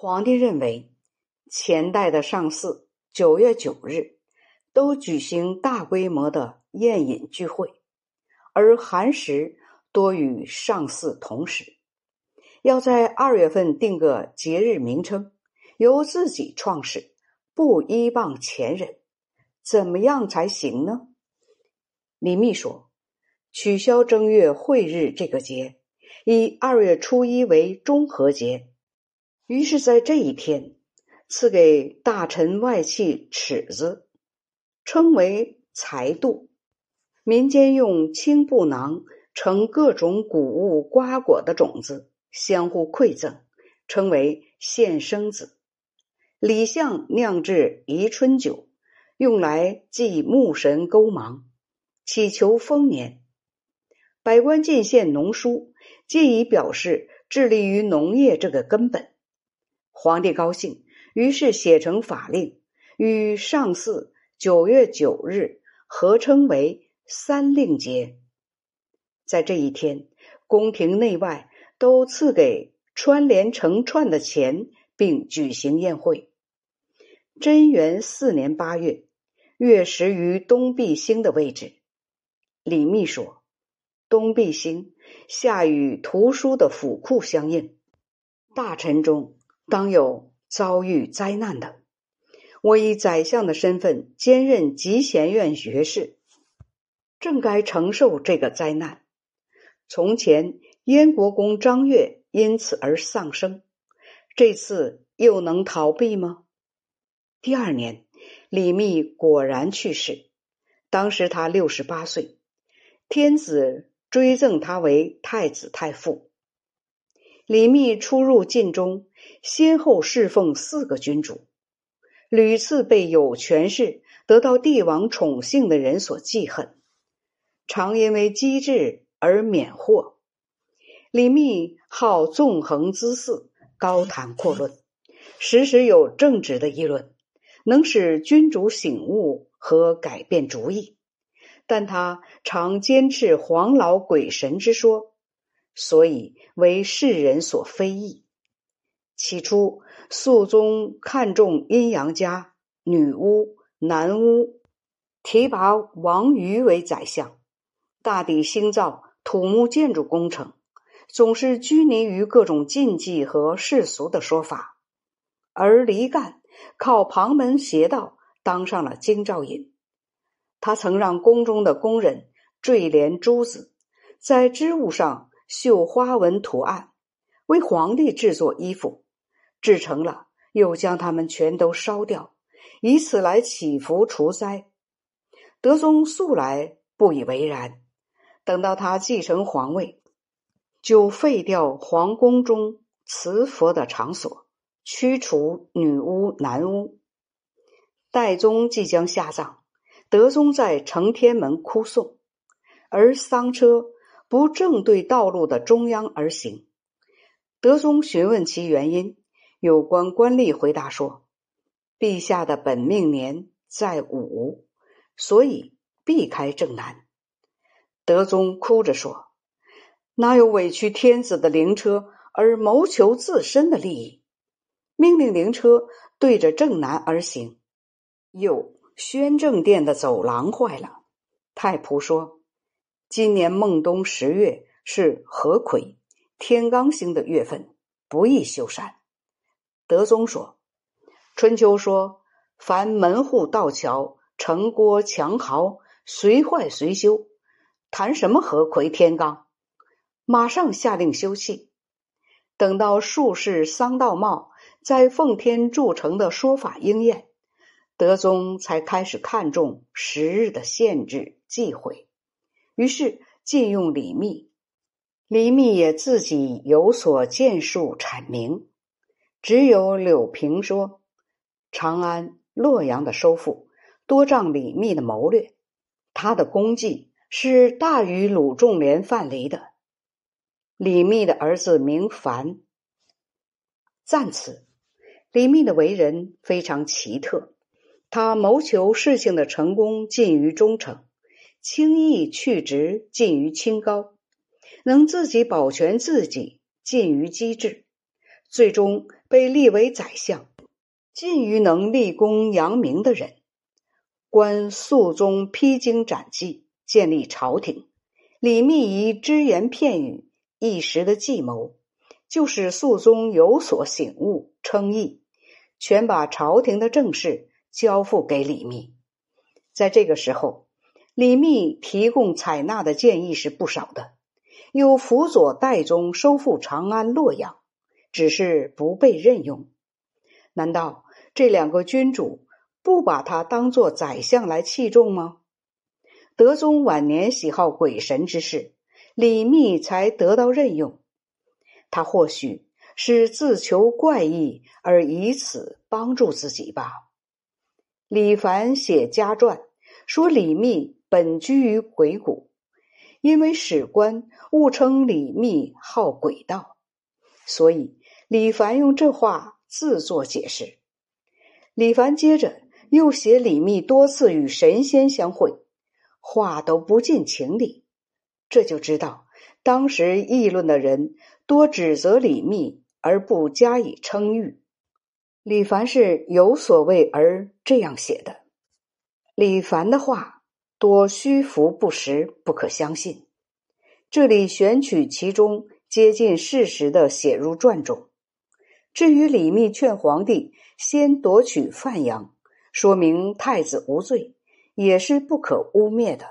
皇帝认为，前代的上巳九月九日都举行大规模的宴饮聚会，而寒食多与上巳同时。要在二月份定个节日名称，由自己创始，不依傍前人，怎么样才行呢？李密说：“取消正月晦日这个节，以二月初一为中和节。于是，在这一天，赐给大臣外戚尺子，称为财度。民间用青布囊盛各种谷物瓜果的种子。”相互馈赠，称为献生子。李相酿制宜春酒，用来祭木神勾芒，祈求丰年。百官进献农书，借以表示致力于农业这个根本。皇帝高兴，于是写成法令，与上巳九月九日合称为三令节。在这一天，宫廷内外。都赐给串联成串的钱，并举行宴会。贞元四年八月，月食于东壁星的位置。李密说：“东壁星下与图书的府库相应，大臣中当有遭遇灾难的。我以宰相的身份兼任集贤院学士，正该承受这个灾难。从前。”燕国公张悦因此而丧生，这次又能逃避吗？第二年，李密果然去世，当时他六十八岁，天子追赠他为太子太傅。李密出入晋中，先后侍奉四个君主，屡次被有权势、得到帝王宠幸的人所记恨，常因为机智而免祸。李密好纵横姿肆，高谈阔论，时时有正直的议论，能使君主醒悟和改变主意。但他常坚持黄老鬼神之说，所以为世人所非议。起初，肃宗看重阴阳家、女巫、男巫，提拔王瑜为宰相，大抵兴造土木建筑工程。总是拘泥于各种禁忌和世俗的说法，而黎干靠旁门邪道当上了京兆尹。他曾让宫中的工人缀连珠子，在织物上绣花纹图案，为皇帝制作衣服，制成了又将它们全都烧掉，以此来祈福除灾。德宗素来不以为然，等到他继承皇位。就废掉皇宫中祠佛的场所，驱除女巫、男巫。代宗即将下葬，德宗在承天门哭送，而丧车不正对道路的中央而行。德宗询问其原因，有关官吏回答说：“陛下的本命年在午，所以避开正南。”德宗哭着说。哪有委屈天子的灵车而谋求自身的利益？命令灵车对着正南而行。又宣政殿的走廊坏了。太仆说：“今年孟冬十月是合魁天罡星的月份，不宜修缮。”德宗说：“春秋说，凡门户道桥、城郭墙壕，随坏随修，谈什么合魁天罡？”马上下令休憩。等到术士桑道茂在奉天筑城的说法应验，德宗才开始看重时日的限制忌讳，于是禁用李密。李密也自己有所建树阐明。只有柳平说，长安、洛阳的收复多仗李密的谋略，他的功绩是大于鲁仲连、范蠡的。李密的儿子名凡，赞此。李密的为人非常奇特，他谋求事情的成功近于忠诚，轻易去职近于清高，能自己保全自己近于机智，最终被立为宰相。近于能立功扬名的人，观肃宗披荆斩棘，建立朝廷。李密以只言片语、一时的计谋，就使肃宗有所醒悟，称义，全把朝廷的政事交付给李密。在这个时候，李密提供采纳的建议是不少的，又辅佐代宗收复长安、洛阳，只是不被任用。难道？这两个君主不把他当做宰相来器重吗？德宗晚年喜好鬼神之事，李密才得到任用。他或许是自求怪异而以此帮助自己吧。李凡写家传说李密本居于鬼谷，因为史官误称李密好鬼道，所以李凡用这话自作解释。李凡接着又写李密多次与神仙相会，话都不近情理，这就知道当时议论的人多指责李密而不加以称誉。李凡是有所谓而这样写的。李凡的话多虚浮不实，不可相信。这里选取其中接近事实的写入传中。至于李密劝皇帝。先夺取范阳，说明太子无罪，也是不可污蔑的。《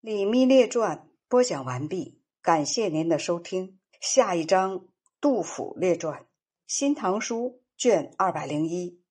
李密列传》播讲完毕，感谢您的收听。下一章《杜甫列传》，《新唐书》卷二百零一。